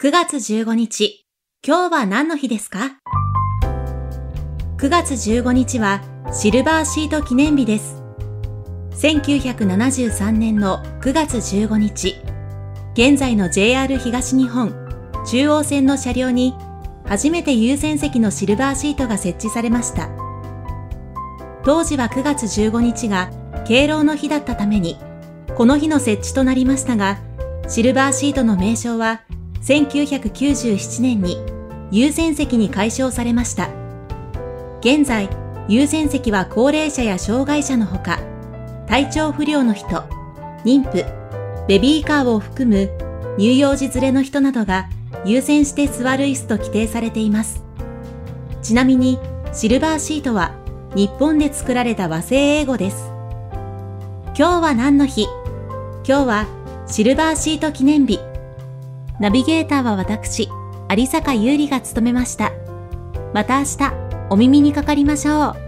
9月15日、今日は何の日ですか ?9 月15日はシルバーシート記念日です。1973年の9月15日、現在の JR 東日本中央線の車両に初めて優先席のシルバーシートが設置されました。当時は9月15日が敬老の日だったために、この日の設置となりましたが、シルバーシートの名称は1997年に優先席に解消されました。現在、優先席は高齢者や障害者のほか、体調不良の人、妊婦、ベビーカーを含む乳幼児連れの人などが優先して座る椅子と規定されています。ちなみに、シルバーシートは日本で作られた和製英語です。今日は何の日？今日はシルバーシート記念日。ナビゲーターは私、有坂優里が務めました。また明日、お耳にかかりましょう。